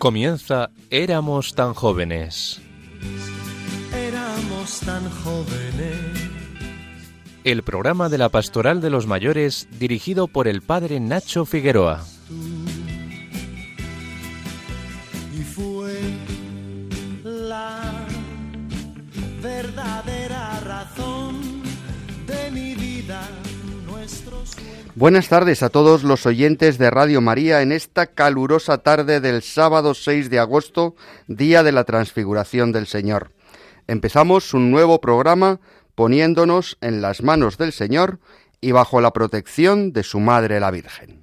Comienza Éramos tan jóvenes. Éramos tan jóvenes. El programa de la Pastoral de los Mayores dirigido por el padre Nacho Figueroa. Buenas tardes a todos los oyentes de Radio María en esta calurosa tarde del sábado 6 de agosto, día de la transfiguración del Señor. Empezamos un nuevo programa poniéndonos en las manos del Señor y bajo la protección de su Madre la Virgen.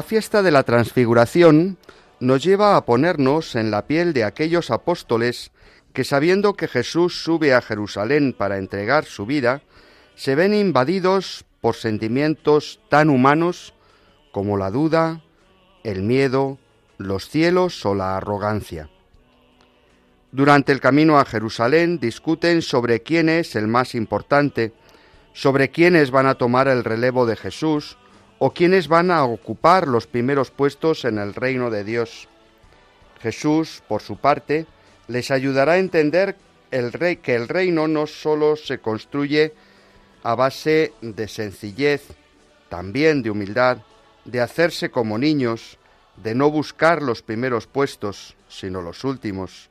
La fiesta de la transfiguración nos lleva a ponernos en la piel de aquellos apóstoles que sabiendo que Jesús sube a Jerusalén para entregar su vida, se ven invadidos por sentimientos tan humanos como la duda, el miedo, los cielos o la arrogancia. Durante el camino a Jerusalén discuten sobre quién es el más importante, sobre quiénes van a tomar el relevo de Jesús, o quienes van a ocupar los primeros puestos en el reino de Dios. Jesús, por su parte, les ayudará a entender el rey, que el reino no sólo se construye a base de sencillez, también de humildad, de hacerse como niños, de no buscar los primeros puestos, sino los últimos,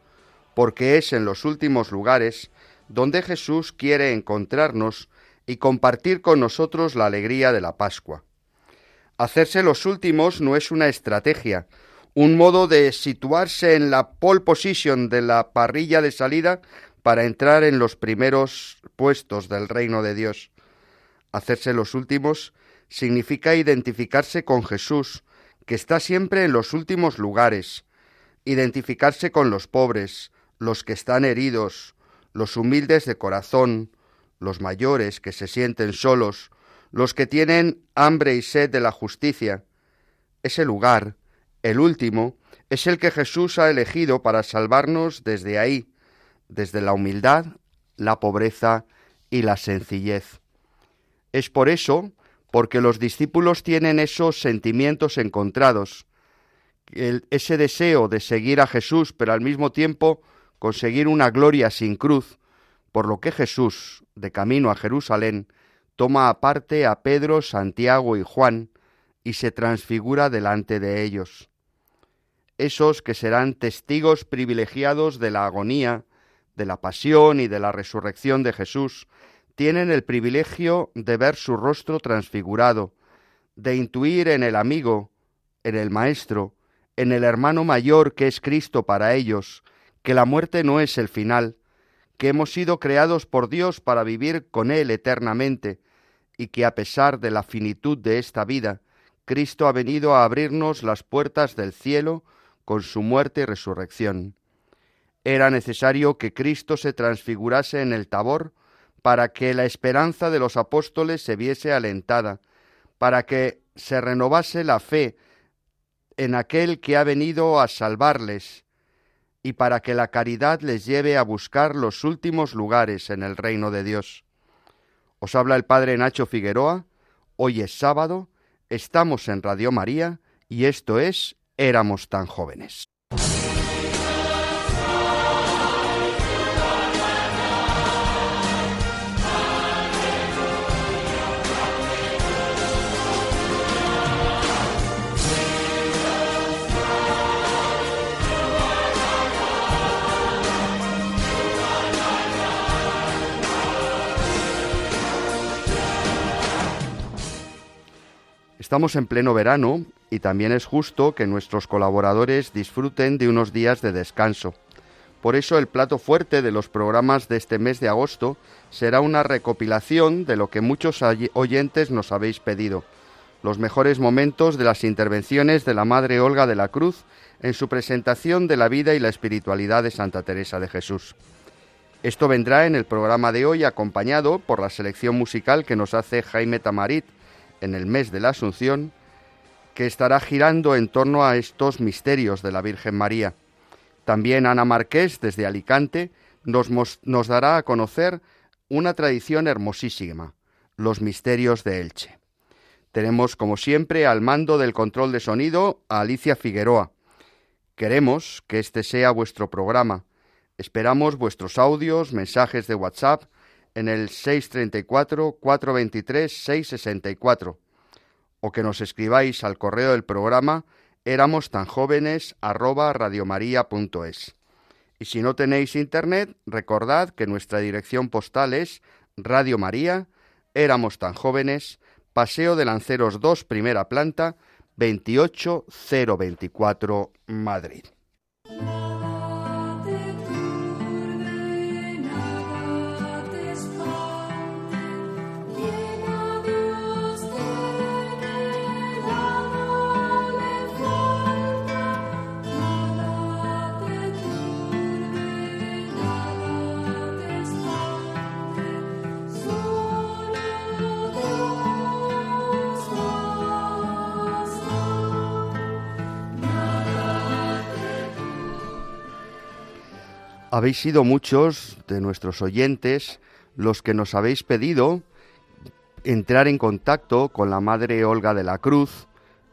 porque es en los últimos lugares donde Jesús quiere encontrarnos y compartir con nosotros la alegría de la Pascua. Hacerse los últimos no es una estrategia, un modo de situarse en la pole position de la parrilla de salida para entrar en los primeros puestos del reino de Dios. Hacerse los últimos significa identificarse con Jesús, que está siempre en los últimos lugares, identificarse con los pobres, los que están heridos, los humildes de corazón, los mayores que se sienten solos, los que tienen hambre y sed de la justicia. Ese lugar, el último, es el que Jesús ha elegido para salvarnos desde ahí, desde la humildad, la pobreza y la sencillez. Es por eso, porque los discípulos tienen esos sentimientos encontrados, ese deseo de seguir a Jesús, pero al mismo tiempo conseguir una gloria sin cruz, por lo que Jesús, de camino a Jerusalén, toma aparte a Pedro, Santiago y Juan y se transfigura delante de ellos. Esos que serán testigos privilegiados de la agonía, de la pasión y de la resurrección de Jesús, tienen el privilegio de ver su rostro transfigurado, de intuir en el amigo, en el Maestro, en el hermano mayor que es Cristo para ellos, que la muerte no es el final, que hemos sido creados por Dios para vivir con Él eternamente, y que a pesar de la finitud de esta vida, Cristo ha venido a abrirnos las puertas del cielo con su muerte y resurrección. Era necesario que Cristo se transfigurase en el tabor para que la esperanza de los apóstoles se viese alentada, para que se renovase la fe en aquel que ha venido a salvarles, y para que la caridad les lleve a buscar los últimos lugares en el reino de Dios. Os habla el Padre Nacho Figueroa, hoy es sábado, estamos en Radio María y esto es Éramos tan jóvenes. Estamos en pleno verano y también es justo que nuestros colaboradores disfruten de unos días de descanso. Por eso el plato fuerte de los programas de este mes de agosto será una recopilación de lo que muchos oyentes nos habéis pedido, los mejores momentos de las intervenciones de la Madre Olga de la Cruz en su presentación de la vida y la espiritualidad de Santa Teresa de Jesús. Esto vendrá en el programa de hoy acompañado por la selección musical que nos hace Jaime Tamarit en el mes de la Asunción, que estará girando en torno a estos misterios de la Virgen María. También Ana Marqués, desde Alicante, nos, nos dará a conocer una tradición hermosísima, los misterios de Elche. Tenemos, como siempre, al mando del control de sonido a Alicia Figueroa. Queremos que este sea vuestro programa. Esperamos vuestros audios, mensajes de WhatsApp en el 634-423-664 o que nos escribáis al correo del programa éramos tan jóvenes arroba. Y si no tenéis internet, recordad que nuestra dirección postal es Radio María, éramos tan jóvenes, Paseo de Lanceros 2, primera planta, 28024, Madrid. Habéis sido muchos de nuestros oyentes los que nos habéis pedido entrar en contacto con la Madre Olga de la Cruz.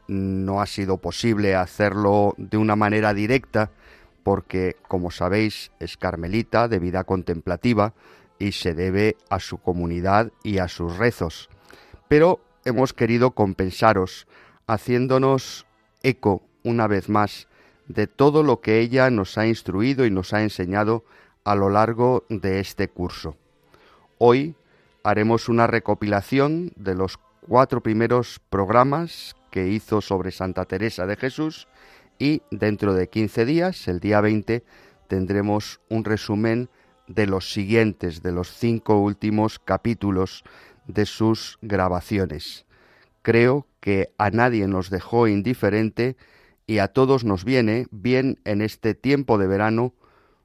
No ha sido posible hacerlo de una manera directa porque, como sabéis, es carmelita de vida contemplativa y se debe a su comunidad y a sus rezos. Pero hemos querido compensaros haciéndonos eco una vez más de todo lo que ella nos ha instruido y nos ha enseñado a lo largo de este curso. Hoy haremos una recopilación de los cuatro primeros programas que hizo sobre Santa Teresa de Jesús y dentro de 15 días, el día 20, tendremos un resumen de los siguientes, de los cinco últimos capítulos de sus grabaciones. Creo que a nadie nos dejó indiferente y a todos nos viene bien en este tiempo de verano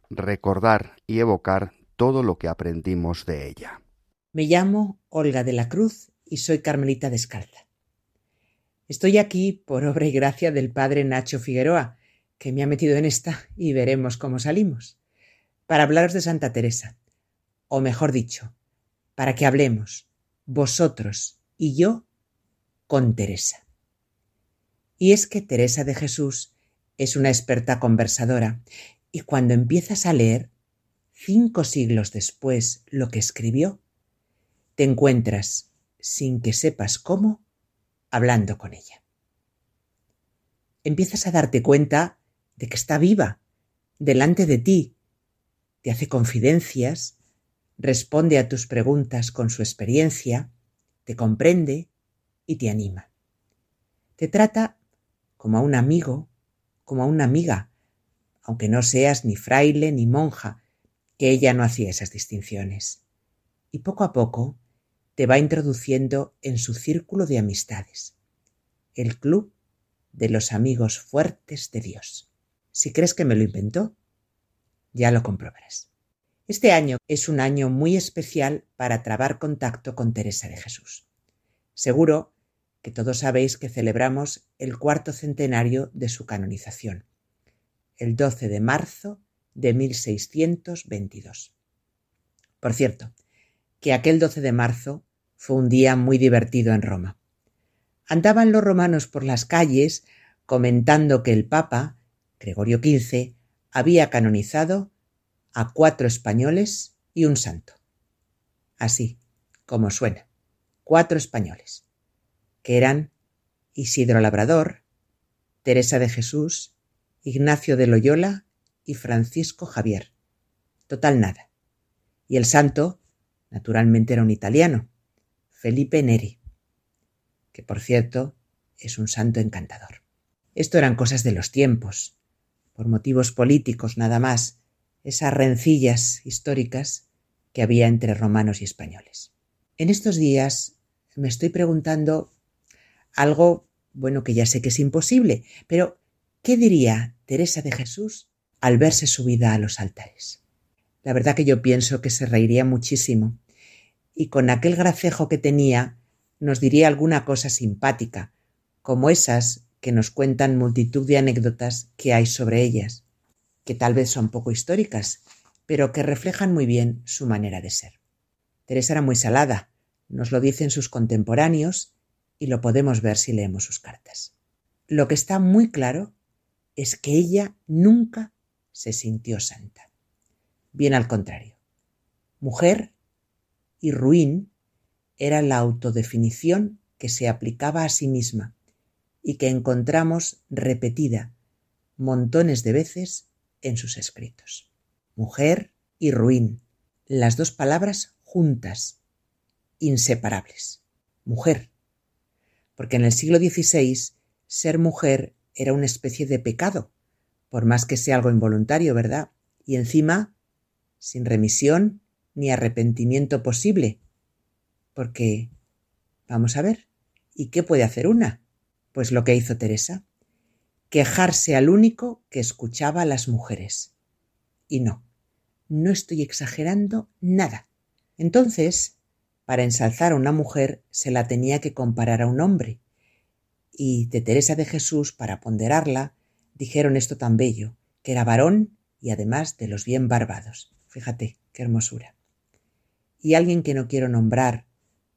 recordar y evocar todo lo que aprendimos de ella. Me llamo Olga de la Cruz y soy Carmelita Descalza. Estoy aquí por obra y gracia del padre Nacho Figueroa, que me ha metido en esta y veremos cómo salimos, para hablaros de Santa Teresa, o mejor dicho, para que hablemos, vosotros y yo, con Teresa. Y es que Teresa de Jesús es una experta conversadora y cuando empiezas a leer, cinco siglos después, lo que escribió, te encuentras, sin que sepas cómo, hablando con ella. Empiezas a darte cuenta de que está viva, delante de ti, te hace confidencias, responde a tus preguntas con su experiencia, te comprende y te anima. Te trata como a un amigo, como a una amiga, aunque no seas ni fraile ni monja, que ella no hacía esas distinciones. Y poco a poco te va introduciendo en su círculo de amistades, el club de los amigos fuertes de Dios. Si crees que me lo inventó, ya lo comprobarás. Este año es un año muy especial para trabar contacto con Teresa de Jesús. Seguro que todos sabéis que celebramos el cuarto centenario de su canonización, el 12 de marzo de 1622. Por cierto, que aquel 12 de marzo fue un día muy divertido en Roma. Andaban los romanos por las calles comentando que el Papa, Gregorio XV, había canonizado a cuatro españoles y un santo. Así, como suena, cuatro españoles que eran Isidro Labrador, Teresa de Jesús, Ignacio de Loyola y Francisco Javier. Total nada. Y el santo, naturalmente, era un italiano, Felipe Neri, que por cierto es un santo encantador. Esto eran cosas de los tiempos, por motivos políticos nada más, esas rencillas históricas que había entre romanos y españoles. En estos días me estoy preguntando algo, bueno, que ya sé que es imposible, pero ¿qué diría Teresa de Jesús al verse subida a los altares? La verdad que yo pienso que se reiría muchísimo y con aquel gracejo que tenía nos diría alguna cosa simpática, como esas que nos cuentan multitud de anécdotas que hay sobre ellas, que tal vez son poco históricas, pero que reflejan muy bien su manera de ser. Teresa era muy salada, nos lo dicen sus contemporáneos y lo podemos ver si leemos sus cartas. Lo que está muy claro es que ella nunca se sintió santa. Bien al contrario. Mujer y ruin era la autodefinición que se aplicaba a sí misma y que encontramos repetida montones de veces en sus escritos. Mujer y ruin, las dos palabras juntas, inseparables. Mujer, porque en el siglo XVI ser mujer era una especie de pecado, por más que sea algo involuntario, ¿verdad? Y encima, sin remisión ni arrepentimiento posible, porque, vamos a ver, ¿y qué puede hacer una? Pues lo que hizo Teresa, quejarse al único que escuchaba a las mujeres. Y no, no estoy exagerando nada. Entonces, para ensalzar a una mujer se la tenía que comparar a un hombre. Y de Teresa de Jesús, para ponderarla, dijeron esto tan bello, que era varón y además de los bien barbados. Fíjate, qué hermosura. Y alguien que no quiero nombrar,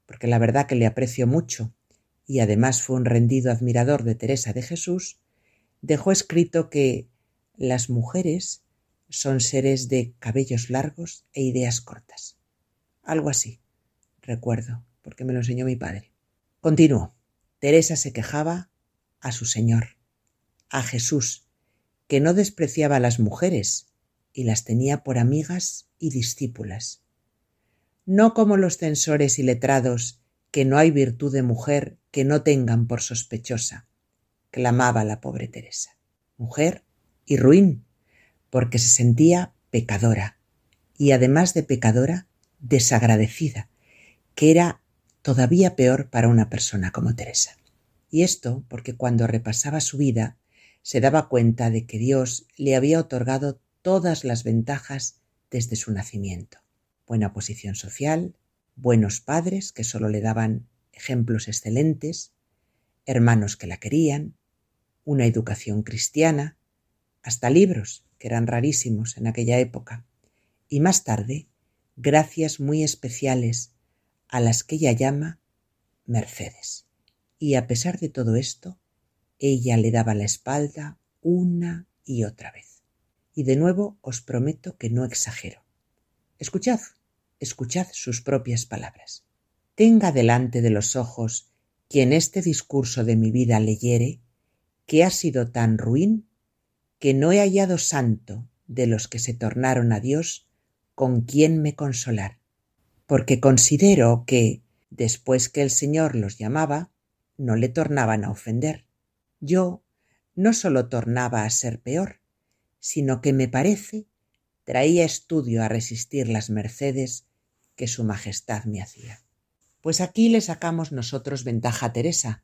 porque la verdad que le aprecio mucho, y además fue un rendido admirador de Teresa de Jesús, dejó escrito que las mujeres son seres de cabellos largos e ideas cortas. Algo así, recuerdo, porque me lo enseñó mi padre. Continuó. Teresa se quejaba a su Señor, a Jesús, que no despreciaba a las mujeres y las tenía por amigas y discípulas. No como los censores y letrados, que no hay virtud de mujer que no tengan por sospechosa, clamaba la pobre Teresa. Mujer y ruin, porque se sentía pecadora, y además de pecadora, desagradecida, que era todavía peor para una persona como Teresa. Y esto porque cuando repasaba su vida se daba cuenta de que Dios le había otorgado todas las ventajas desde su nacimiento. Buena posición social, buenos padres que solo le daban ejemplos excelentes, hermanos que la querían, una educación cristiana, hasta libros, que eran rarísimos en aquella época, y más tarde, gracias muy especiales a las que ella llama Mercedes. Y a pesar de todo esto, ella le daba la espalda una y otra vez. Y de nuevo os prometo que no exagero. Escuchad, escuchad sus propias palabras tenga delante de los ojos quien este discurso de mi vida leyere, que ha sido tan ruin que no he hallado santo de los que se tornaron a Dios con quien me consolar, porque considero que, después que el Señor los llamaba, no le tornaban a ofender. Yo no sólo tornaba a ser peor, sino que me parece traía estudio a resistir las mercedes que su Majestad me hacía. Pues aquí le sacamos nosotros ventaja a Teresa,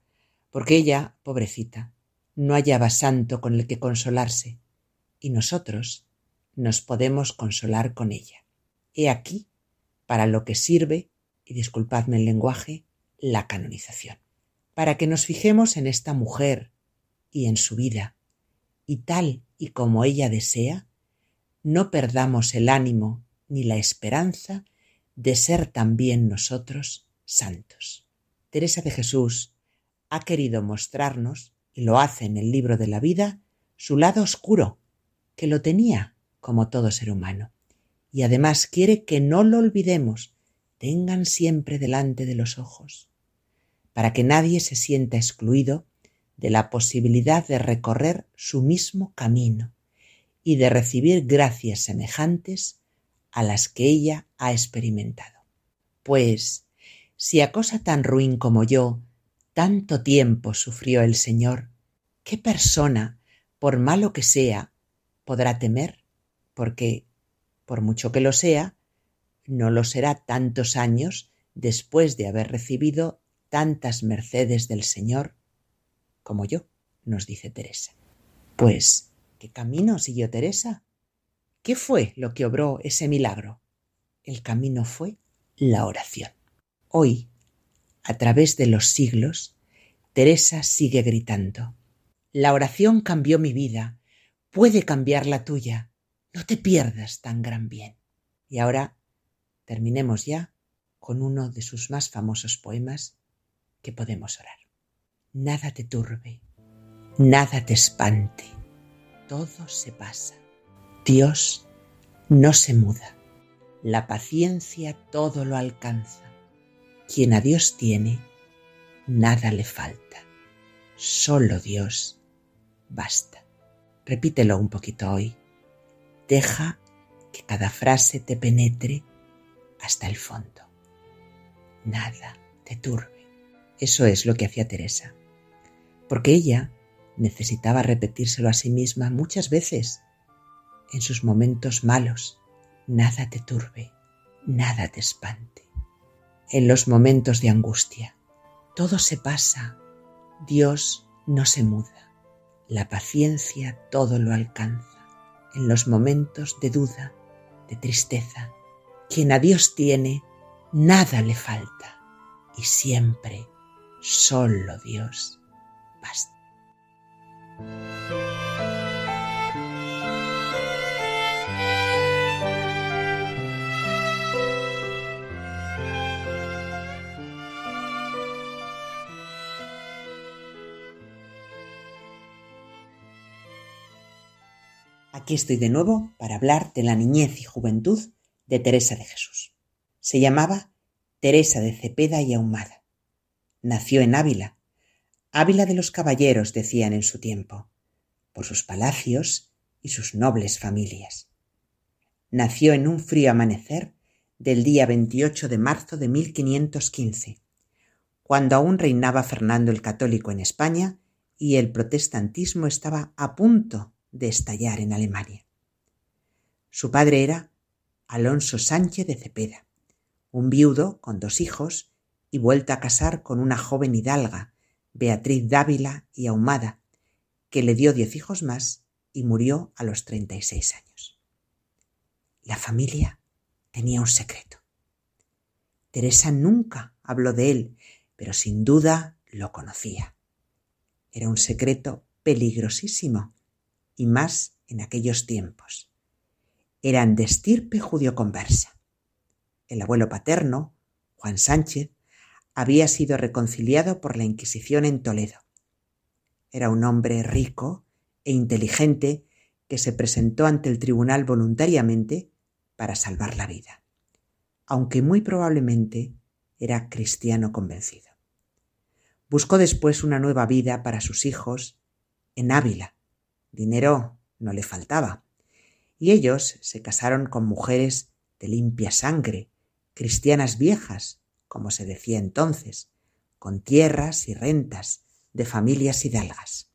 porque ella, pobrecita, no hallaba santo con el que consolarse, y nosotros nos podemos consolar con ella. He aquí para lo que sirve, y disculpadme el lenguaje, la canonización. Para que nos fijemos en esta mujer y en su vida, y tal y como ella desea, no perdamos el ánimo ni la esperanza de ser también nosotros santos. Teresa de Jesús ha querido mostrarnos, y lo hace en el libro de la vida, su lado oscuro, que lo tenía como todo ser humano. Y además quiere que no lo olvidemos, tengan siempre delante de los ojos, para que nadie se sienta excluido de la posibilidad de recorrer su mismo camino y de recibir gracias semejantes a las que ella ha experimentado. Pues si a cosa tan ruin como yo tanto tiempo sufrió el Señor, ¿qué persona, por malo que sea, podrá temer? Porque por mucho que lo sea, no lo será tantos años después de haber recibido tantas mercedes del Señor como yo, nos dice Teresa. Pues, ¿qué camino siguió Teresa? ¿Qué fue lo que obró ese milagro? El camino fue la oración. Hoy, a través de los siglos, Teresa sigue gritando. La oración cambió mi vida, puede cambiar la tuya. No te pierdas tan gran bien. Y ahora terminemos ya con uno de sus más famosos poemas que podemos orar. Nada te turbe, nada te espante, todo se pasa. Dios no se muda, la paciencia todo lo alcanza. Quien a Dios tiene, nada le falta. Solo Dios basta. Repítelo un poquito hoy. Deja que cada frase te penetre hasta el fondo. Nada te turbe. Eso es lo que hacía Teresa. Porque ella necesitaba repetírselo a sí misma muchas veces en sus momentos malos. Nada te turbe, nada te espante. En los momentos de angustia. Todo se pasa. Dios no se muda. La paciencia todo lo alcanza. En los momentos de duda, de tristeza, quien a Dios tiene, nada le falta. Y siempre, solo Dios basta. Aquí estoy de nuevo para hablar de la niñez y juventud de Teresa de Jesús. Se llamaba Teresa de Cepeda y Ahumada. Nació en Ávila, Ávila de los caballeros, decían en su tiempo, por sus palacios y sus nobles familias. Nació en un frío amanecer del día 28 de marzo de 1515, cuando aún reinaba Fernando el Católico en España y el protestantismo estaba a punto de estallar en Alemania. Su padre era Alonso Sánchez de Cepeda, un viudo con dos hijos y vuelta a casar con una joven hidalga, Beatriz Dávila y Ahumada, que le dio diez hijos más y murió a los treinta y seis años. La familia tenía un secreto. Teresa nunca habló de él, pero sin duda lo conocía. Era un secreto peligrosísimo y más en aquellos tiempos. Eran de estirpe judio-conversa. El abuelo paterno, Juan Sánchez, había sido reconciliado por la Inquisición en Toledo. Era un hombre rico e inteligente que se presentó ante el tribunal voluntariamente para salvar la vida, aunque muy probablemente era cristiano convencido. Buscó después una nueva vida para sus hijos en Ávila, Dinero no le faltaba. Y ellos se casaron con mujeres de limpia sangre, cristianas viejas, como se decía entonces, con tierras y rentas de familias hidalgas.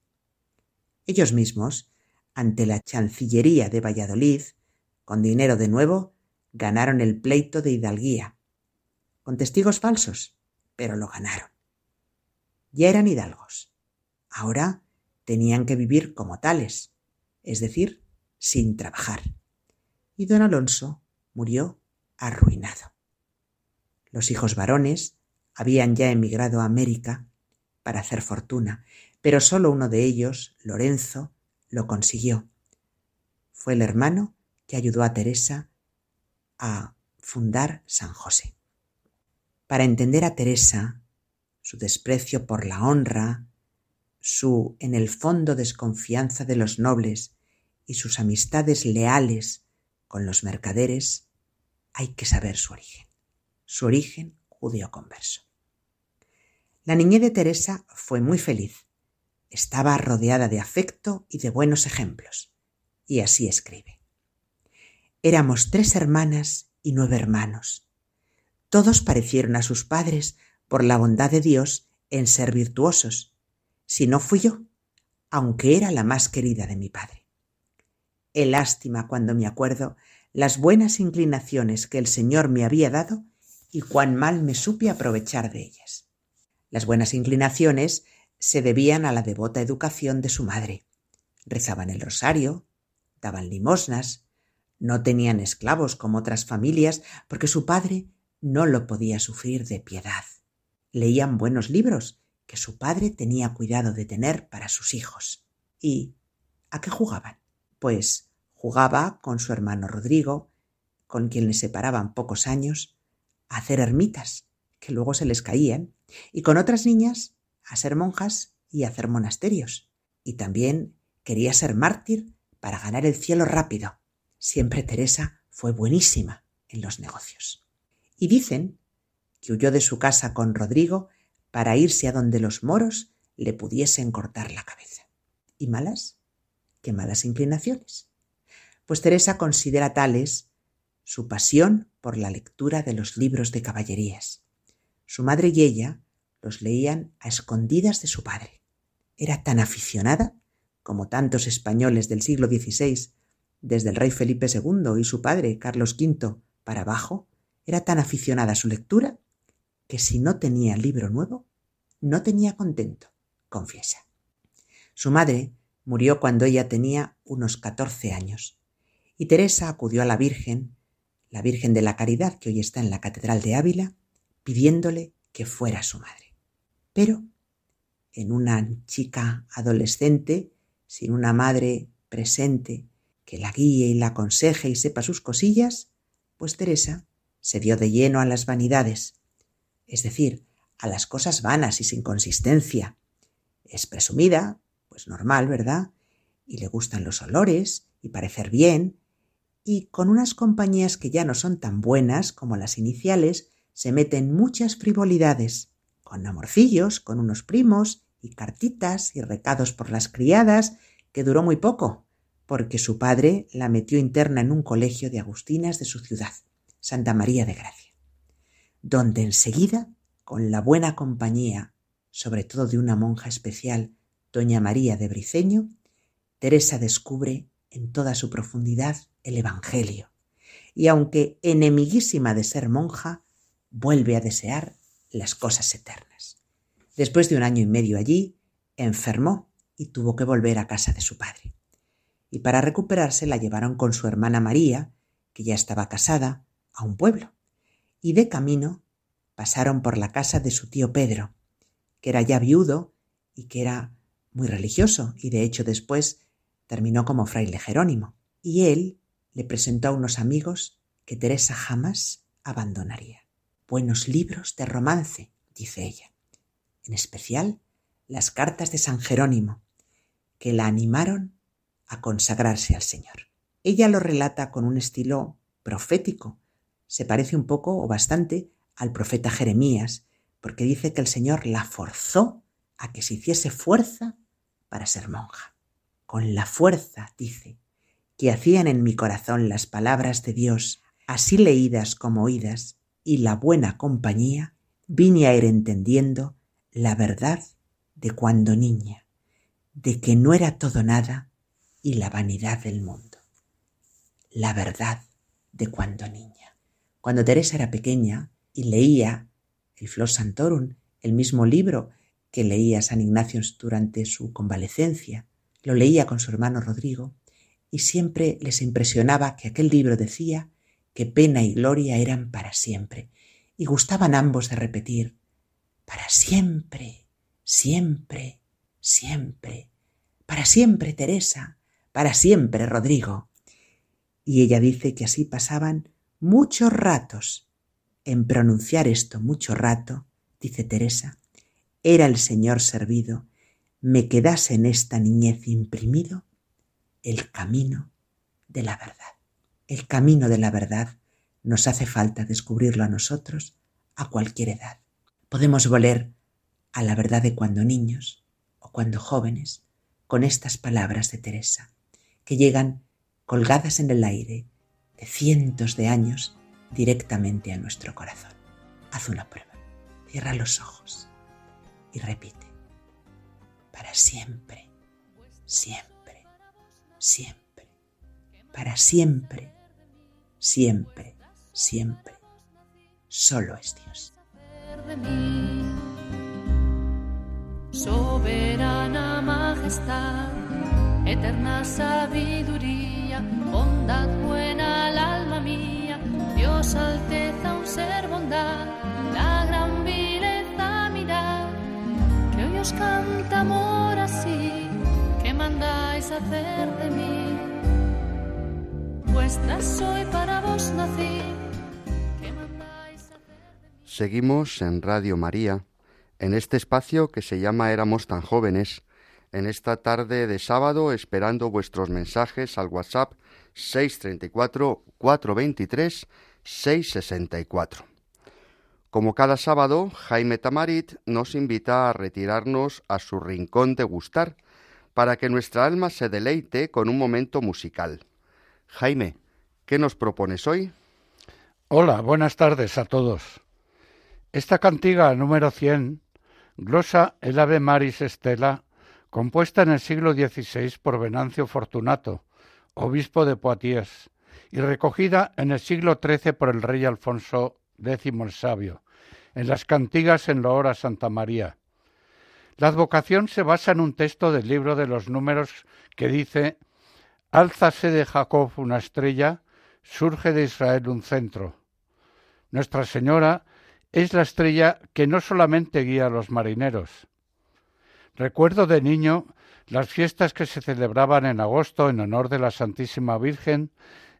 Ellos mismos, ante la Chancillería de Valladolid, con dinero de nuevo, ganaron el pleito de hidalguía, con testigos falsos, pero lo ganaron. Ya eran hidalgos. Ahora tenían que vivir como tales, es decir, sin trabajar. Y don Alonso murió arruinado. Los hijos varones habían ya emigrado a América para hacer fortuna, pero solo uno de ellos, Lorenzo, lo consiguió. Fue el hermano que ayudó a Teresa a fundar San José. Para entender a Teresa, su desprecio por la honra, su en el fondo desconfianza de los nobles y sus amistades leales con los mercaderes, hay que saber su origen, su origen judío converso. La niñez de Teresa fue muy feliz. Estaba rodeada de afecto y de buenos ejemplos. Y así escribe. Éramos tres hermanas y nueve hermanos. Todos parecieron a sus padres por la bondad de Dios en ser virtuosos si no fui yo, aunque era la más querida de mi padre. Qué lástima cuando me acuerdo las buenas inclinaciones que el Señor me había dado y cuán mal me supe aprovechar de ellas. Las buenas inclinaciones se debían a la devota educación de su madre. Rezaban el rosario, daban limosnas, no tenían esclavos como otras familias porque su padre no lo podía sufrir de piedad. Leían buenos libros que su padre tenía cuidado de tener para sus hijos. ¿Y a qué jugaban? Pues jugaba con su hermano Rodrigo, con quien le separaban pocos años, a hacer ermitas, que luego se les caían, y con otras niñas a ser monjas y a hacer monasterios. Y también quería ser mártir para ganar el cielo rápido. Siempre Teresa fue buenísima en los negocios. Y dicen que huyó de su casa con Rodrigo para irse a donde los moros le pudiesen cortar la cabeza. ¿Y malas? ¿Qué malas inclinaciones? Pues Teresa considera tales su pasión por la lectura de los libros de caballerías. Su madre y ella los leían a escondidas de su padre. Era tan aficionada como tantos españoles del siglo XVI, desde el rey Felipe II y su padre Carlos V para abajo, era tan aficionada a su lectura que si no tenía libro nuevo, no tenía contento, confiesa. Su madre murió cuando ella tenía unos catorce años, y Teresa acudió a la Virgen, la Virgen de la Caridad que hoy está en la Catedral de Ávila, pidiéndole que fuera su madre. Pero en una chica adolescente, sin una madre presente que la guíe y la aconseje y sepa sus cosillas, pues Teresa se dio de lleno a las vanidades, es decir, a las cosas vanas y sin consistencia. Es presumida, pues normal, ¿verdad? Y le gustan los olores y parecer bien, y con unas compañías que ya no son tan buenas como las iniciales, se meten muchas frivolidades, con amorcillos, con unos primos, y cartitas y recados por las criadas, que duró muy poco, porque su padre la metió interna en un colegio de agustinas de su ciudad, Santa María de Gracia, donde enseguida con la buena compañía, sobre todo de una monja especial, doña María de Briceño, Teresa descubre en toda su profundidad el Evangelio, y aunque enemiguísima de ser monja, vuelve a desear las cosas eternas. Después de un año y medio allí, enfermó y tuvo que volver a casa de su padre. Y para recuperarse la llevaron con su hermana María, que ya estaba casada, a un pueblo. Y de camino pasaron por la casa de su tío Pedro, que era ya viudo y que era muy religioso, y de hecho después terminó como fraile Jerónimo. Y él le presentó a unos amigos que Teresa jamás abandonaría. Buenos libros de romance, dice ella, en especial las cartas de San Jerónimo, que la animaron a consagrarse al Señor. Ella lo relata con un estilo profético, se parece un poco o bastante al profeta Jeremías, porque dice que el Señor la forzó a que se hiciese fuerza para ser monja. Con la fuerza, dice, que hacían en mi corazón las palabras de Dios, así leídas como oídas, y la buena compañía, vine a ir entendiendo la verdad de cuando niña, de que no era todo nada y la vanidad del mundo. La verdad de cuando niña. Cuando Teresa era pequeña, y leía el Flos Santorum, el mismo libro que leía San Ignacio durante su convalecencia. Lo leía con su hermano Rodrigo y siempre les impresionaba que aquel libro decía que pena y gloria eran para siempre y gustaban ambos de repetir para siempre, siempre, siempre, para siempre Teresa, para siempre Rodrigo. Y ella dice que así pasaban muchos ratos en pronunciar esto mucho rato, dice Teresa, era el Señor servido, me quedase en esta niñez imprimido el camino de la verdad. El camino de la verdad nos hace falta descubrirlo a nosotros a cualquier edad. Podemos volver a la verdad de cuando niños o cuando jóvenes con estas palabras de Teresa, que llegan colgadas en el aire de cientos de años directamente a nuestro corazón. Haz una prueba. Cierra los ojos y repite. Para siempre, siempre, siempre, para siempre, siempre, siempre. Solo es Dios. Soberana majestad, eterna sabiduría, bondad Alteza un ser bondad, la gran vileza mirad, que hoy os canta amor así, que mandáis hacer de mí. Vuestra soy para vos nací. que mandáis hacer de mí? Seguimos en Radio María, en este espacio que se llama Éramos tan jóvenes, en esta tarde de sábado esperando vuestros mensajes al WhatsApp 634 423 664. Como cada sábado, Jaime Tamarit nos invita a retirarnos a su rincón de gustar, para que nuestra alma se deleite con un momento musical. Jaime, ¿qué nos propones hoy? Hola, buenas tardes a todos. Esta cantiga número 100 glosa el Ave Maris Estela, compuesta en el siglo XVI por Venancio Fortunato, obispo de Poitiers, y recogida en el siglo XIII por el rey Alfonso X el Sabio, en las cantigas en loor a Santa María. La advocación se basa en un texto del libro de los números que dice Álzase de Jacob una estrella, surge de Israel un centro. Nuestra Señora es la estrella que no solamente guía a los marineros. Recuerdo de niño las fiestas que se celebraban en agosto en honor de la Santísima Virgen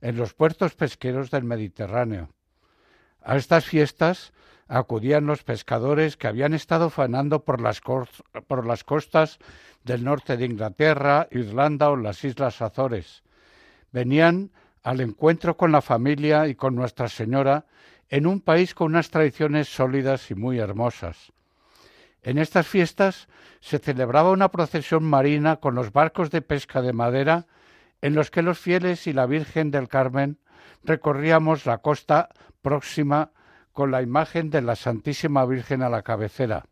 en los puertos pesqueros del Mediterráneo. A estas fiestas acudían los pescadores que habían estado cos- por las costas del norte de Inglaterra, Irlanda o las Islas Azores. Venían al encuentro con la familia y con Nuestra Señora en un país con unas tradiciones sólidas y muy hermosas. En estas fiestas se celebraba una procesión marina con los barcos de pesca de madera en los que los fieles y la Virgen del Carmen recorríamos la costa próxima con la imagen de la Santísima Virgen a la cabecera.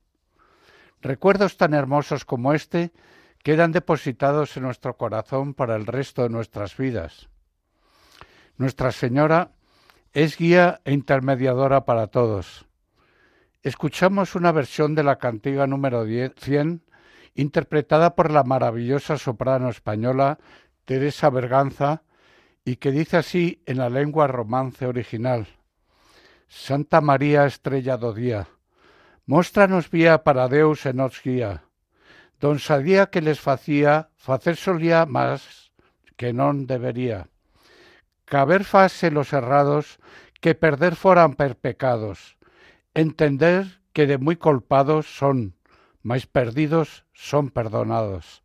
Recuerdos tan hermosos como este quedan depositados en nuestro corazón para el resto de nuestras vidas. Nuestra Señora es guía e intermediadora para todos. Escuchamos una versión de la cantiga número 10 100 interpretada por la maravillosa soprano española Teresa Berganza y que dice así en la lengua romance original. Santa María estrella do día, móstranos vía para Deus e nos guía. Don sabía que les facía facer solía más que non debería. Caber fase los errados que perder foran per pecados. Entender que de muy culpados son, mais perdidos son perdonados.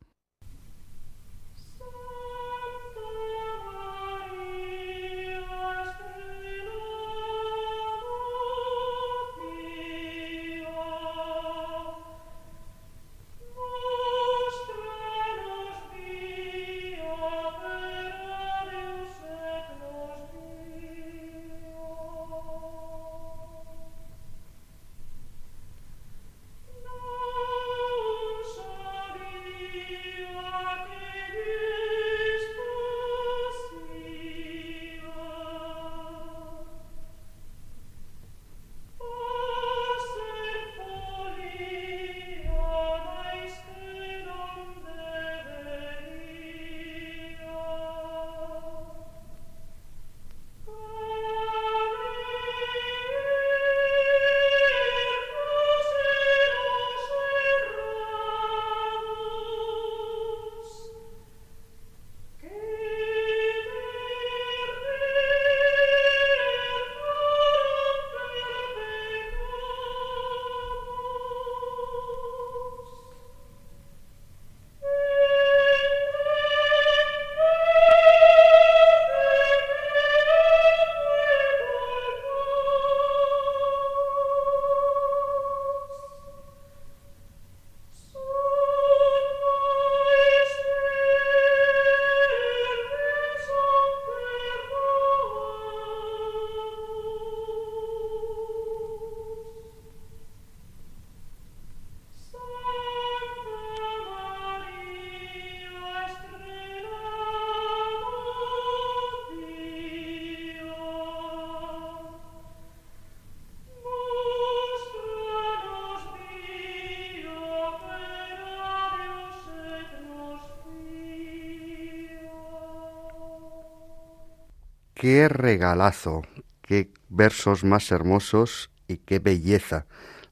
Qué regalazo, qué versos más hermosos y qué belleza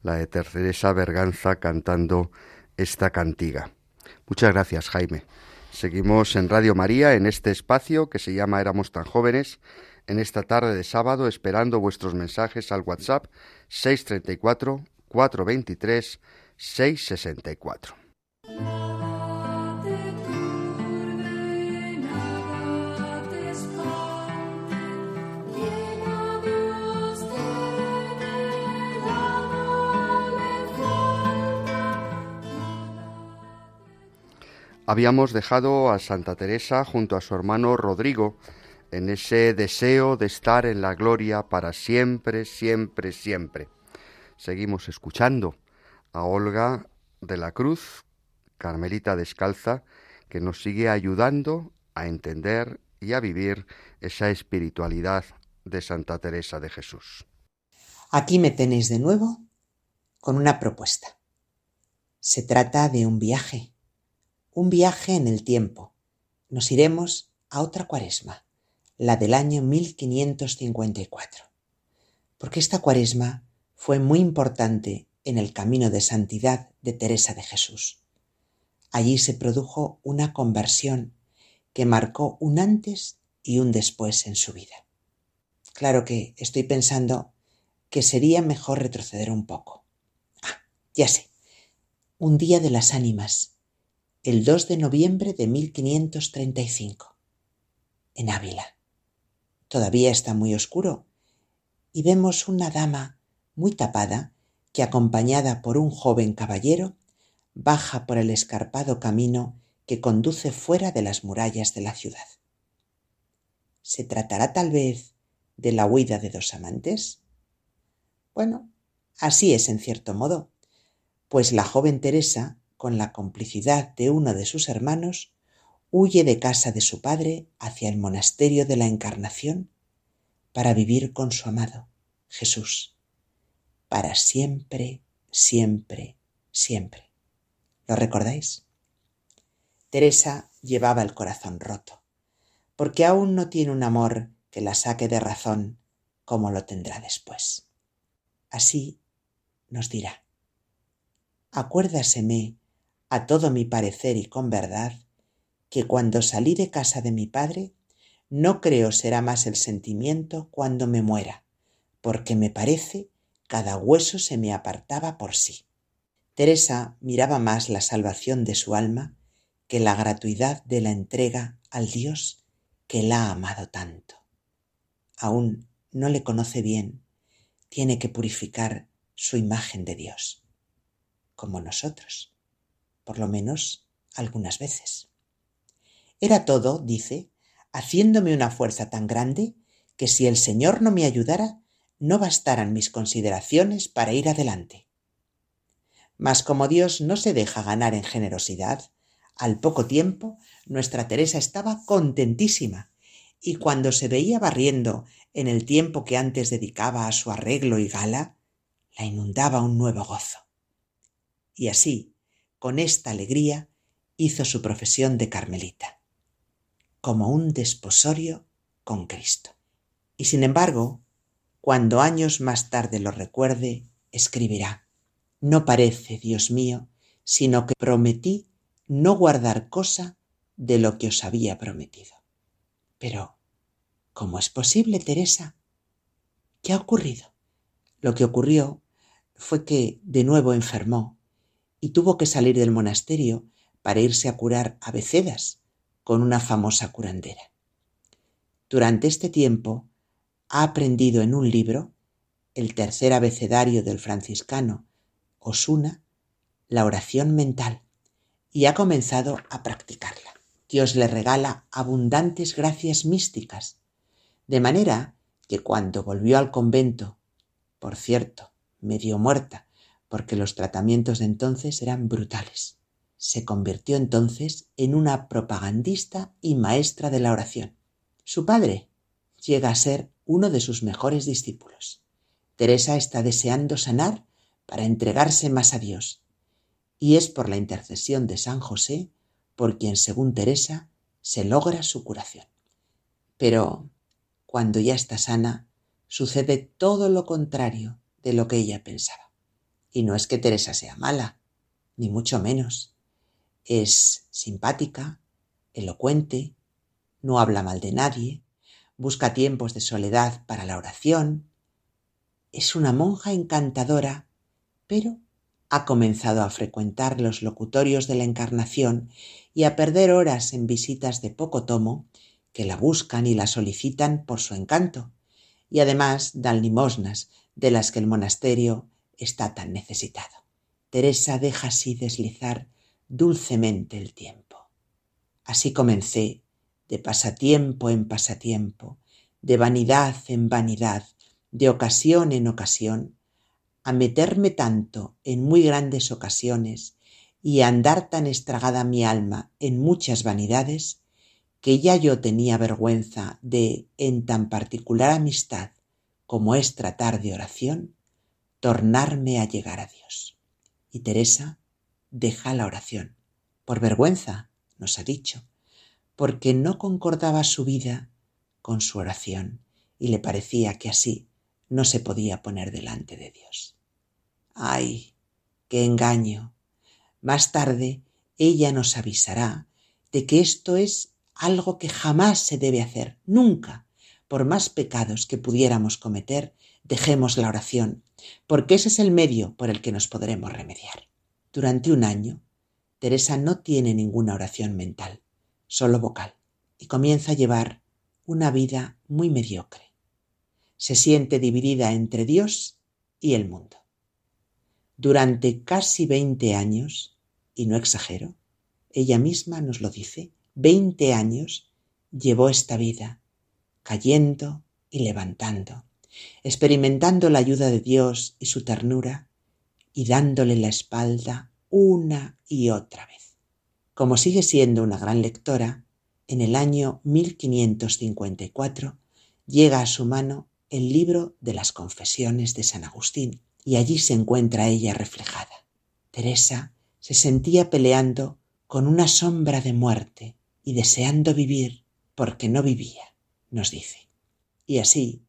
la de Teresa Berganza cantando esta cantiga. Muchas gracias, Jaime. Seguimos en Radio María en este espacio que se llama Éramos tan jóvenes en esta tarde de sábado esperando vuestros mensajes al WhatsApp 634 423 664. Habíamos dejado a Santa Teresa junto a su hermano Rodrigo en ese deseo de estar en la gloria para siempre, siempre, siempre. Seguimos escuchando a Olga de la Cruz, Carmelita Descalza, que nos sigue ayudando a entender y a vivir esa espiritualidad de Santa Teresa de Jesús. Aquí me tenéis de nuevo con una propuesta. Se trata de un viaje un viaje en el tiempo. Nos iremos a otra cuaresma, la del año 1554. Porque esta cuaresma fue muy importante en el camino de santidad de Teresa de Jesús. Allí se produjo una conversión que marcó un antes y un después en su vida. Claro que estoy pensando que sería mejor retroceder un poco. Ah, ya sé. Un día de las ánimas, el 2 de noviembre de 1535, en Ávila. Todavía está muy oscuro y vemos una dama muy tapada que, acompañada por un joven caballero, baja por el escarpado camino que conduce fuera de las murallas de la ciudad. ¿Se tratará tal vez de la huida de dos amantes? Bueno, así es en cierto modo, pues la joven Teresa con la complicidad de uno de sus hermanos, huye de casa de su padre hacia el monasterio de la Encarnación para vivir con su amado, Jesús, para siempre, siempre, siempre. ¿Lo recordáis? Teresa llevaba el corazón roto, porque aún no tiene un amor que la saque de razón como lo tendrá después. Así nos dirá, acuérdaseme a todo mi parecer y con verdad, que cuando salí de casa de mi padre, no creo será más el sentimiento cuando me muera, porque me parece cada hueso se me apartaba por sí. Teresa miraba más la salvación de su alma que la gratuidad de la entrega al Dios que la ha amado tanto. Aún no le conoce bien, tiene que purificar su imagen de Dios, como nosotros por lo menos algunas veces. Era todo, dice, haciéndome una fuerza tan grande que si el Señor no me ayudara, no bastaran mis consideraciones para ir adelante. Mas como Dios no se deja ganar en generosidad, al poco tiempo nuestra Teresa estaba contentísima y cuando se veía barriendo en el tiempo que antes dedicaba a su arreglo y gala, la inundaba un nuevo gozo. Y así, con esta alegría hizo su profesión de carmelita, como un desposorio con Cristo. Y sin embargo, cuando años más tarde lo recuerde, escribirá, no parece, Dios mío, sino que prometí no guardar cosa de lo que os había prometido. Pero, ¿cómo es posible, Teresa? ¿Qué ha ocurrido? Lo que ocurrió fue que de nuevo enfermó y tuvo que salir del monasterio para irse a curar a Becedas con una famosa curandera. Durante este tiempo ha aprendido en un libro, el tercer abecedario del franciscano Osuna, la oración mental y ha comenzado a practicarla. Dios le regala abundantes gracias místicas, de manera que cuando volvió al convento, por cierto, medio muerta, porque los tratamientos de entonces eran brutales. Se convirtió entonces en una propagandista y maestra de la oración. Su padre llega a ser uno de sus mejores discípulos. Teresa está deseando sanar para entregarse más a Dios, y es por la intercesión de San José por quien, según Teresa, se logra su curación. Pero, cuando ya está sana, sucede todo lo contrario de lo que ella pensaba. Y no es que Teresa sea mala, ni mucho menos. Es simpática, elocuente, no habla mal de nadie, busca tiempos de soledad para la oración. Es una monja encantadora, pero ha comenzado a frecuentar los locutorios de la Encarnación y a perder horas en visitas de poco tomo que la buscan y la solicitan por su encanto, y además dan limosnas de las que el monasterio está tan necesitado. Teresa deja así deslizar dulcemente el tiempo. Así comencé, de pasatiempo en pasatiempo, de vanidad en vanidad, de ocasión en ocasión, a meterme tanto en muy grandes ocasiones y a andar tan estragada mi alma en muchas vanidades, que ya yo tenía vergüenza de, en tan particular amistad como es tratar de oración, tornarme a llegar a Dios. Y Teresa deja la oración, por vergüenza, nos ha dicho, porque no concordaba su vida con su oración y le parecía que así no se podía poner delante de Dios. ¡Ay! ¡Qué engaño! Más tarde ella nos avisará de que esto es algo que jamás se debe hacer, nunca, por más pecados que pudiéramos cometer, dejemos la oración, porque ese es el medio por el que nos podremos remediar. Durante un año, Teresa no tiene ninguna oración mental, solo vocal, y comienza a llevar una vida muy mediocre. Se siente dividida entre Dios y el mundo. Durante casi veinte años, y no exagero, ella misma nos lo dice, veinte años llevó esta vida, cayendo y levantando, experimentando la ayuda de Dios y su ternura, y dándole la espalda una y otra vez. Como sigue siendo una gran lectora, en el año 1554 llega a su mano el libro de las confesiones de San Agustín, y allí se encuentra ella reflejada. Teresa se sentía peleando con una sombra de muerte y deseando vivir porque no vivía, nos dice. Y así,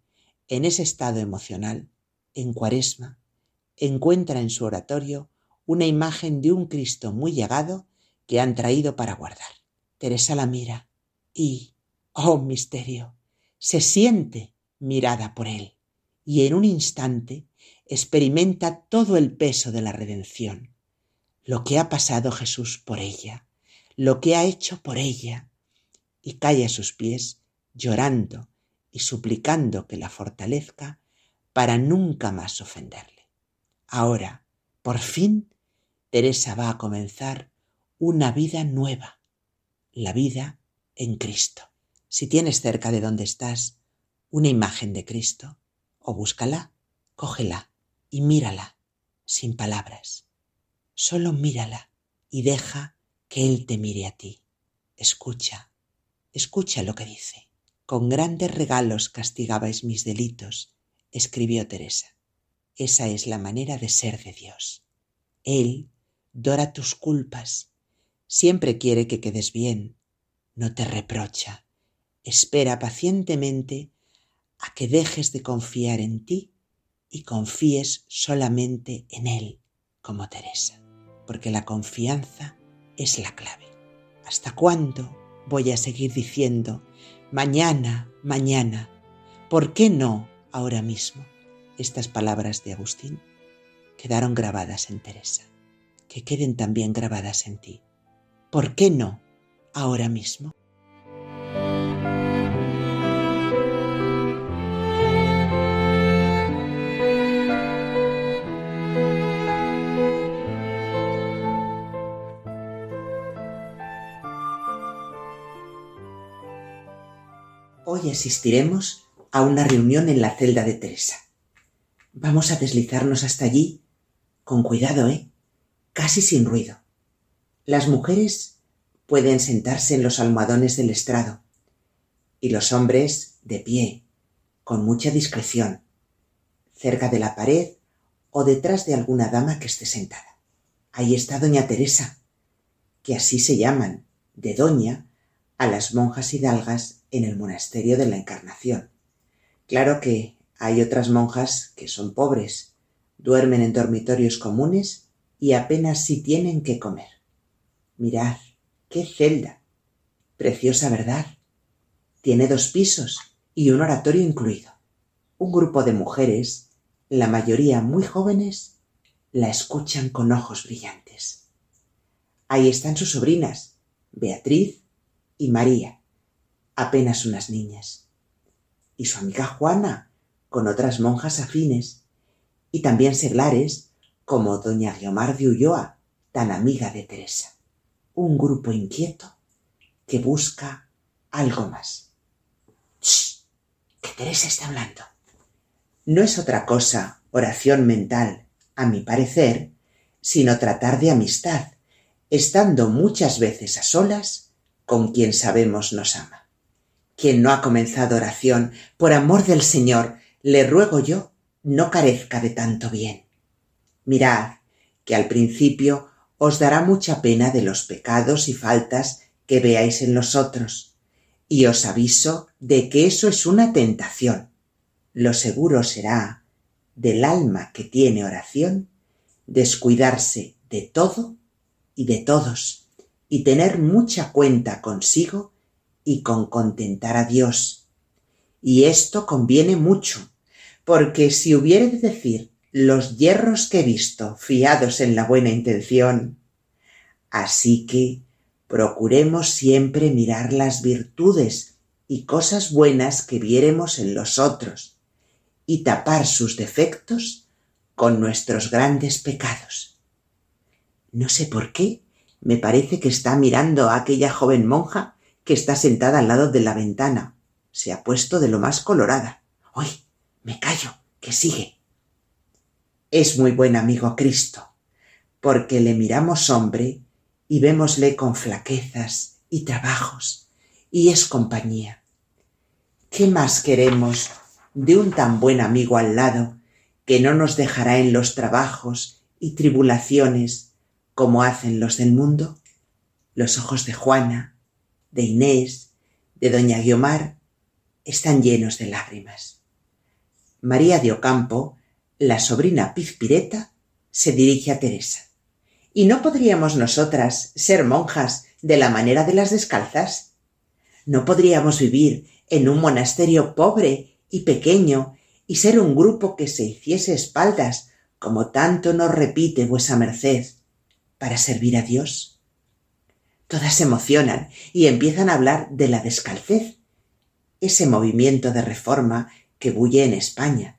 en ese estado emocional, en cuaresma, encuentra en su oratorio una imagen de un Cristo muy llegado que han traído para guardar. Teresa la mira y, oh misterio, se siente mirada por él y en un instante experimenta todo el peso de la redención, lo que ha pasado Jesús por ella, lo que ha hecho por ella, y cae a sus pies llorando y suplicando que la fortalezca para nunca más ofenderle. Ahora, por fin, Teresa va a comenzar una vida nueva, la vida en Cristo. Si tienes cerca de donde estás una imagen de Cristo, o búscala, cógela y mírala sin palabras. Solo mírala y deja que Él te mire a ti. Escucha, escucha lo que dice. Con grandes regalos castigabais mis delitos, escribió Teresa. Esa es la manera de ser de Dios. Él dora tus culpas, siempre quiere que quedes bien, no te reprocha, espera pacientemente a que dejes de confiar en ti y confíes solamente en Él, como Teresa, porque la confianza es la clave. ¿Hasta cuándo voy a seguir diciendo mañana, mañana? ¿Por qué no ahora mismo? Estas palabras de Agustín quedaron grabadas en Teresa, que queden también grabadas en ti. ¿Por qué no ahora mismo? Hoy asistiremos a una reunión en la celda de Teresa. Vamos a deslizarnos hasta allí con cuidado, ¿eh? Casi sin ruido. Las mujeres pueden sentarse en los almohadones del estrado y los hombres de pie, con mucha discreción, cerca de la pared o detrás de alguna dama que esté sentada. Ahí está doña Teresa, que así se llaman, de doña, a las monjas hidalgas en el monasterio de la Encarnación. Claro que hay otras monjas que son pobres, duermen en dormitorios comunes y apenas si tienen que comer. Mirad, qué celda. Preciosa, ¿verdad? Tiene dos pisos y un oratorio incluido. Un grupo de mujeres, la mayoría muy jóvenes, la escuchan con ojos brillantes. Ahí están sus sobrinas, Beatriz y María, apenas unas niñas. Y su amiga Juana, con otras monjas afines, y también seglares como doña Guiomar de Ulloa, tan amiga de Teresa. Un grupo inquieto que busca algo más. ¡Shh! Que Teresa está hablando. No es otra cosa oración mental, a mi parecer, sino tratar de amistad, estando muchas veces a solas con quien sabemos nos ama. Quien no ha comenzado oración, por amor del Señor, le ruego yo, no carezca de tanto bien. Mirad, que al principio os dará mucha pena de los pecados y faltas que veáis en los otros, y os aviso de que eso es una tentación. Lo seguro será del alma que tiene oración descuidarse de todo y de todos, y tener mucha cuenta consigo y con contentar a Dios. Y esto conviene mucho, porque si hubiere de decir los hierros que he visto fiados en la buena intención, así que procuremos siempre mirar las virtudes y cosas buenas que viéremos en los otros, y tapar sus defectos con nuestros grandes pecados. No sé por qué, me parece que está mirando a aquella joven monja que está sentada al lado de la ventana. Se ha puesto de lo más colorada. ¡Uy! Me callo, que sigue. Es muy buen amigo Cristo, porque le miramos hombre y vémosle con flaquezas y trabajos, y es compañía. ¿Qué más queremos de un tan buen amigo al lado que no nos dejará en los trabajos y tribulaciones como hacen los del mundo, los ojos de Juana, de Inés, de doña Guiomar, están llenos de lágrimas. María de Ocampo, la sobrina Pizpireta, se dirige a Teresa. ¿Y no podríamos nosotras ser monjas de la manera de las descalzas? ¿No podríamos vivir en un monasterio pobre y pequeño y ser un grupo que se hiciese espaldas, como tanto nos repite vuesa merced, para servir a Dios. Todas se emocionan y empiezan a hablar de la descalcez, ese movimiento de reforma que bulle en España,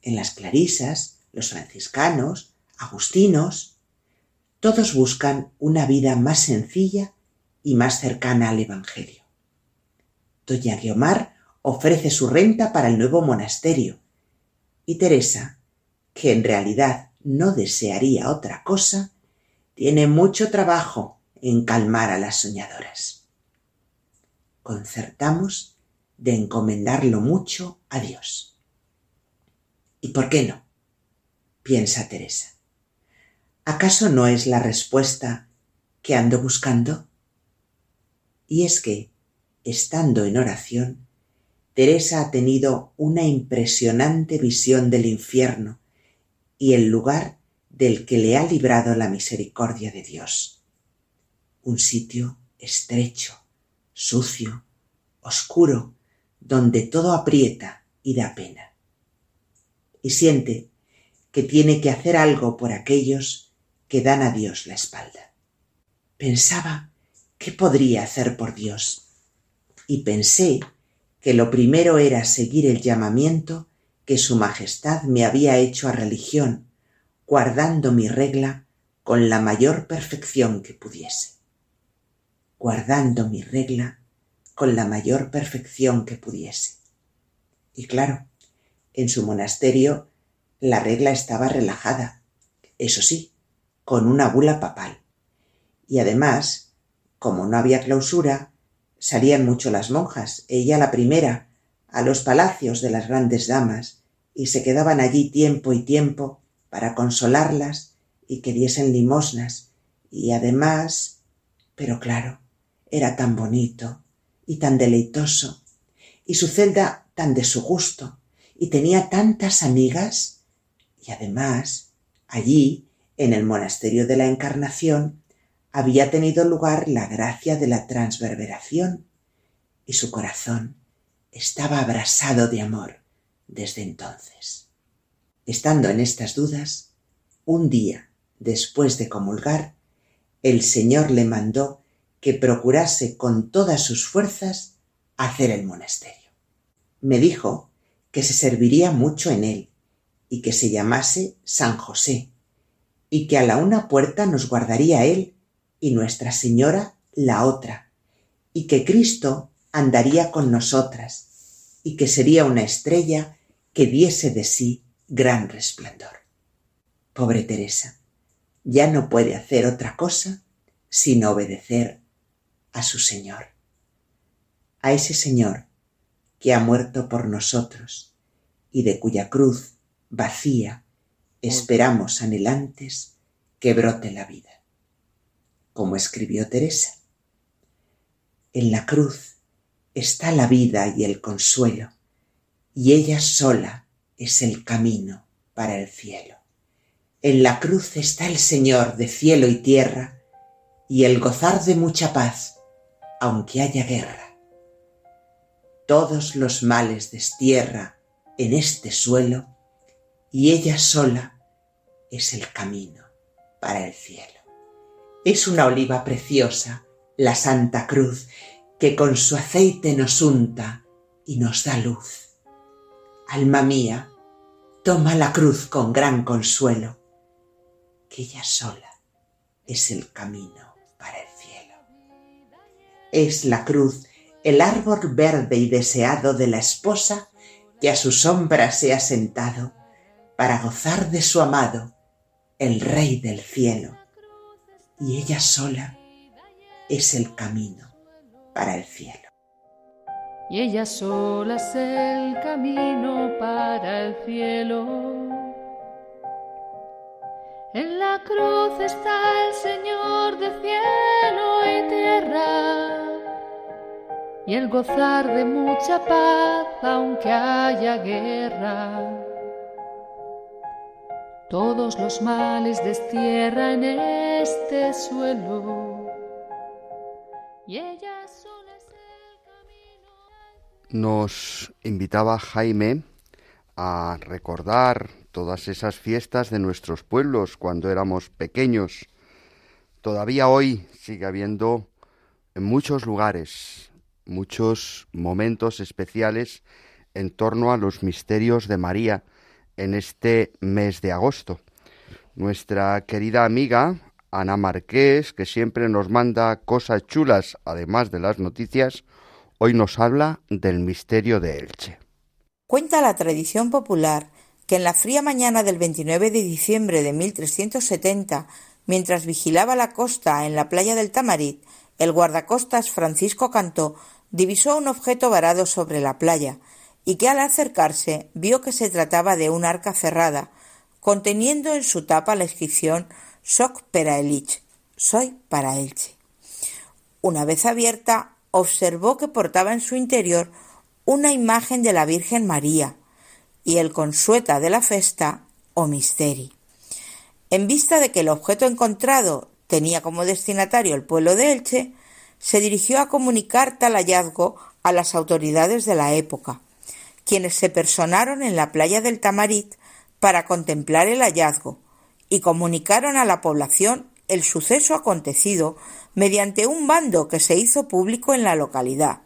en las clarisas, los franciscanos, agustinos. Todos buscan una vida más sencilla y más cercana al Evangelio. Doña Guiomar ofrece su renta para el nuevo monasterio y Teresa, que en realidad no desearía otra cosa, tiene mucho trabajo en calmar a las soñadoras. Concertamos de encomendarlo mucho a Dios. ¿Y por qué no? piensa Teresa. ¿Acaso no es la respuesta que ando buscando? Y es que, estando en oración, Teresa ha tenido una impresionante visión del infierno y el lugar del que le ha librado la misericordia de Dios. Un sitio estrecho, sucio, oscuro, donde todo aprieta y da pena. Y siente que tiene que hacer algo por aquellos que dan a Dios la espalda. Pensaba qué podría hacer por Dios y pensé que lo primero era seguir el llamamiento que Su Majestad me había hecho a religión guardando mi regla con la mayor perfección que pudiese. Guardando mi regla con la mayor perfección que pudiese. Y claro, en su monasterio la regla estaba relajada, eso sí, con una bula papal. Y además, como no había clausura, salían mucho las monjas, ella la primera, a los palacios de las grandes damas, y se quedaban allí tiempo y tiempo para consolarlas y que diesen limosnas, y además, pero claro, era tan bonito y tan deleitoso, y su celda tan de su gusto, y tenía tantas amigas y además allí, en el monasterio de la Encarnación, había tenido lugar la gracia de la transverberación y su corazón estaba abrasado de amor desde entonces. Estando en estas dudas, un día después de comulgar, el Señor le mandó que procurase con todas sus fuerzas hacer el monasterio. Me dijo que se serviría mucho en él y que se llamase San José y que a la una puerta nos guardaría él y Nuestra Señora la otra y que Cristo andaría con nosotras y que sería una estrella que diese de sí gran resplandor. Pobre Teresa, ya no puede hacer otra cosa sino obedecer a su Señor, a ese Señor que ha muerto por nosotros y de cuya cruz vacía esperamos anhelantes que brote la vida. Como escribió Teresa, en la cruz está la vida y el consuelo, y ella sola es el camino para el cielo. En la cruz está el Señor de cielo y tierra, y el gozar de mucha paz, aunque haya guerra. Todos los males destierra en este suelo, y ella sola es el camino para el cielo. Es una oliva preciosa, la Santa Cruz, que con su aceite nos unta y nos da luz. Alma mía, toma la cruz con gran consuelo, que ella sola es el camino para el cielo. Es la cruz el árbol verde y deseado de la esposa que a su sombra se ha sentado para gozar de su amado, el Rey del cielo. Y ella sola es el camino para el cielo. Y ella sola es el camino para el cielo. En la cruz está el Señor de cielo y tierra, y el gozar de mucha paz aunque haya guerra. Todos los males destierra en este suelo, y ella sola. Nos invitaba Jaime a recordar todas esas fiestas de nuestros pueblos cuando éramos pequeños. Todavía hoy sigue habiendo en muchos lugares muchos momentos especiales en torno a los misterios de María en este mes de agosto. Nuestra querida amiga Ana Marqués, que siempre nos manda cosas chulas además de las noticias, hoy nos habla del misterio de Elche. Cuenta la tradición popular que en la fría mañana del 29 de diciembre de 1370, mientras vigilaba la costa en la playa del Tamarit, el guardacostas Francisco Cantó divisó un objeto varado sobre la playa y que al acercarse vio que se trataba de un arca cerrada, conteniendo en su tapa la inscripción Soc pera Elich, soy para Elche. Una vez abierta, observó que portaba en su interior una imagen de la Virgen María y el consueta de la festa o misteri. En vista de que el objeto encontrado tenía como destinatario el pueblo de Elche, se dirigió a comunicar tal hallazgo a las autoridades de la época, quienes se personaron en la playa del Tamarit para contemplar el hallazgo y comunicaron a la población el suceso acontecido mediante un bando que se hizo público en la localidad,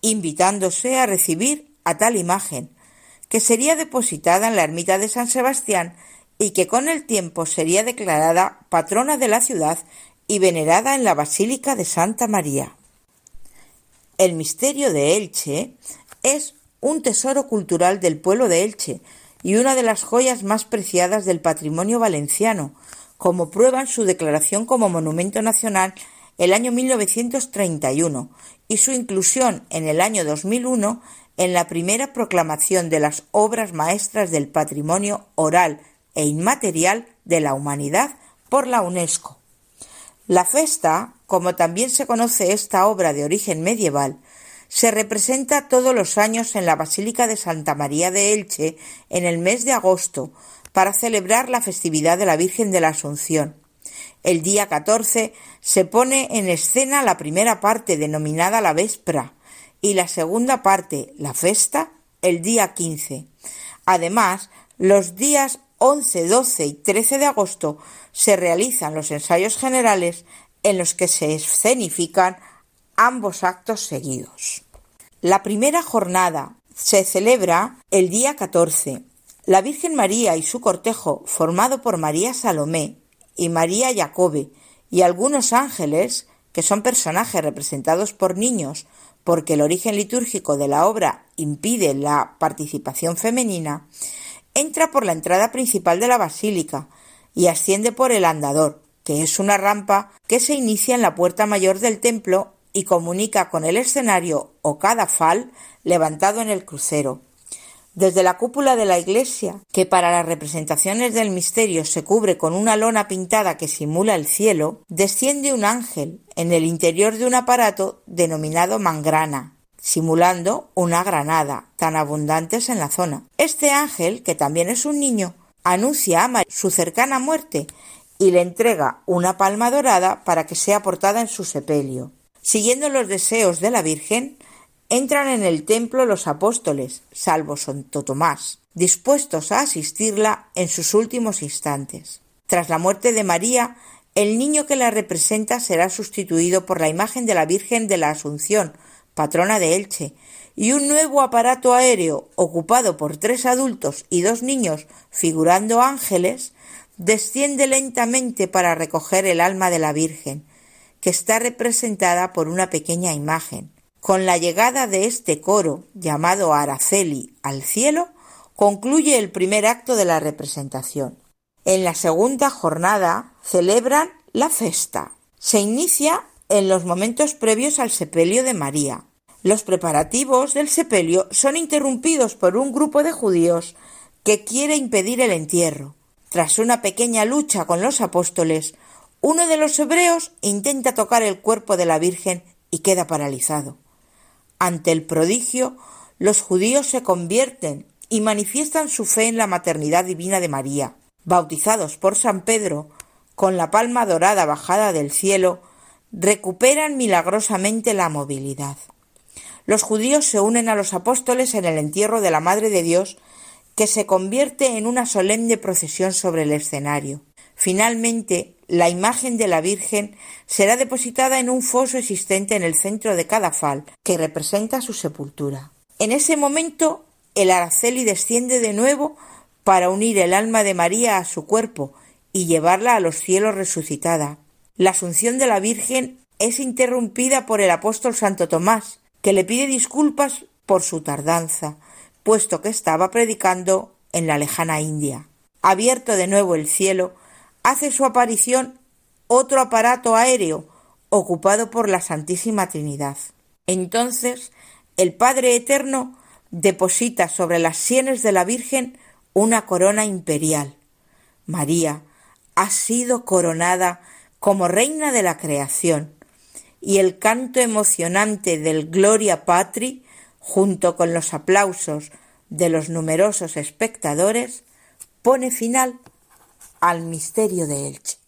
invitándose a recibir a tal imagen, que sería depositada en la ermita de San Sebastián y que con el tiempo sería declarada patrona de la ciudad y venerada en la Basílica de Santa María. El misterio de Elche es un tesoro cultural del pueblo de Elche y una de las joyas más preciadas del patrimonio valenciano, como prueban su declaración como Monumento Nacional el año 1931 y su inclusión en el año 2001 en la primera proclamación de las obras maestras del patrimonio oral e inmaterial de la humanidad por la UNESCO. La festa, como también se conoce esta obra de origen medieval, se representa todos los años en la Basílica de Santa María de Elche en el mes de agosto para celebrar la festividad de la Virgen de la Asunción. El día 14 se pone en escena la primera parte denominada la Vespra y la segunda parte, la Festa, el día 15. Además, los días 11, 12 y 13 de agosto se realizan los ensayos generales en los que se escenifican ambos actos seguidos. La primera jornada se celebra el día 14. La Virgen María y su cortejo, formado por María Salomé y María Jacobe y algunos ángeles, que son personajes representados por niños porque el origen litúrgico de la obra impide la participación femenina, entra por la entrada principal de la basílica y asciende por el andador, que es una rampa que se inicia en la puerta mayor del templo y comunica con el escenario o cadafal levantado en el crucero. Desde la cúpula de la iglesia, que para las representaciones del misterio se cubre con una lona pintada que simula el cielo, desciende un ángel en el interior de un aparato denominado mangrana, simulando una granada, tan abundantes en la zona. Este ángel, que también es un niño, anuncia a María su cercana muerte y le entrega una palma dorada para que sea portada en su sepelio. Siguiendo los deseos de la Virgen, entran en el templo los apóstoles, salvo Santo Tomás, dispuestos a asistirla en sus últimos instantes. Tras la muerte de María, el niño que la representa será sustituido por la imagen de la Virgen de la Asunción, patrona de Elche, y un nuevo aparato aéreo ocupado por tres adultos y dos niños figurando ángeles desciende lentamente para recoger el alma de la Virgen, que está representada por una pequeña imagen. Con la llegada de este coro, llamado Araceli, al cielo, concluye el primer acto de la representación. En la segunda jornada celebran la festa. Se inicia en los momentos previos al sepelio de María. Los preparativos del sepelio son interrumpidos por un grupo de judíos que quiere impedir el entierro. Tras una pequeña lucha con los apóstoles, uno de los hebreos intenta tocar el cuerpo de la Virgen y queda paralizado. Ante el prodigio, los judíos se convierten y manifiestan su fe en la maternidad divina de María. Bautizados por San Pedro, con la palma dorada bajada del cielo, recuperan milagrosamente la movilidad. Los judíos se unen a los apóstoles en el entierro de la Madre de Dios, que se convierte en una solemne procesión sobre el escenario. Finalmente, la imagen de la Virgen será depositada en un foso existente en el centro de cada fal, que representa su sepultura. En ese momento, el Araceli desciende de nuevo para unir el alma de María a su cuerpo y llevarla a los cielos resucitada. La asunción de la Virgen es interrumpida por el apóstol Santo Tomás, que le pide disculpas por su tardanza, puesto que estaba predicando en la lejana India. Abierto de nuevo el cielo, hace su aparición otro aparato aéreo ocupado por la Santísima Trinidad. Entonces el Padre Eterno deposita sobre las sienes de la Virgen una corona imperial. María ha sido coronada como reina de la creación, y el canto emocionante del Gloria Patri, junto con los aplausos de los numerosos espectadores, pone final al misterio de Elche.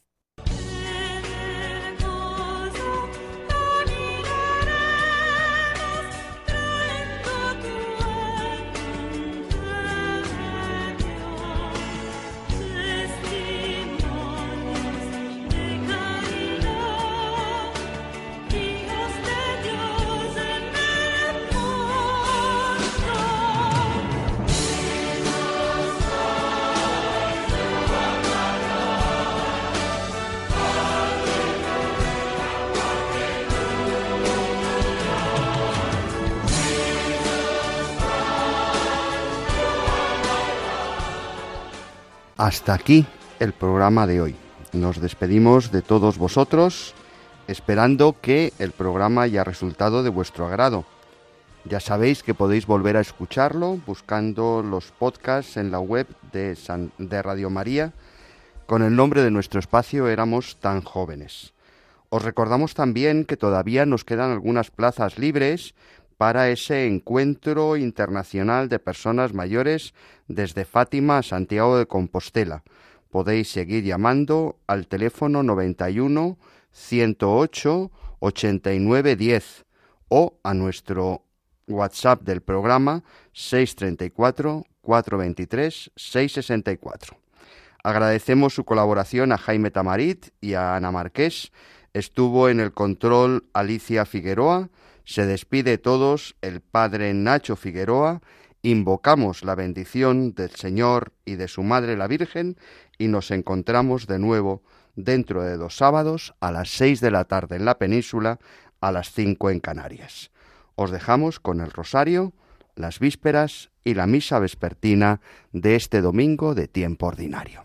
Hasta aquí el programa de hoy. Nos despedimos de todos vosotros, esperando que el programa haya resultado de vuestro agrado. Ya sabéis que podéis volver a escucharlo buscando los podcasts en la web de, de Radio María. Con el nombre de nuestro espacio éramos tan jóvenes. Os recordamos también que todavía nos quedan algunas plazas libres para ese encuentro internacional de personas mayores desde Fátima a Santiago de Compostela. Podéis seguir llamando al teléfono 91 108 89 10 o a nuestro WhatsApp del programa 634 423 664. Agradecemos su colaboración a Jaime Tamarit y a Ana Marqués. Estuvo en el control Alicia Figueroa. Se despide todos el padre Nacho Figueroa. Invocamos la bendición del Señor y de su Madre la Virgen y nos encontramos de nuevo dentro de dos sábados a las seis de la tarde en la península, a las cinco en Canarias. Os dejamos con el rosario, las vísperas y la misa vespertina de este domingo de tiempo ordinario.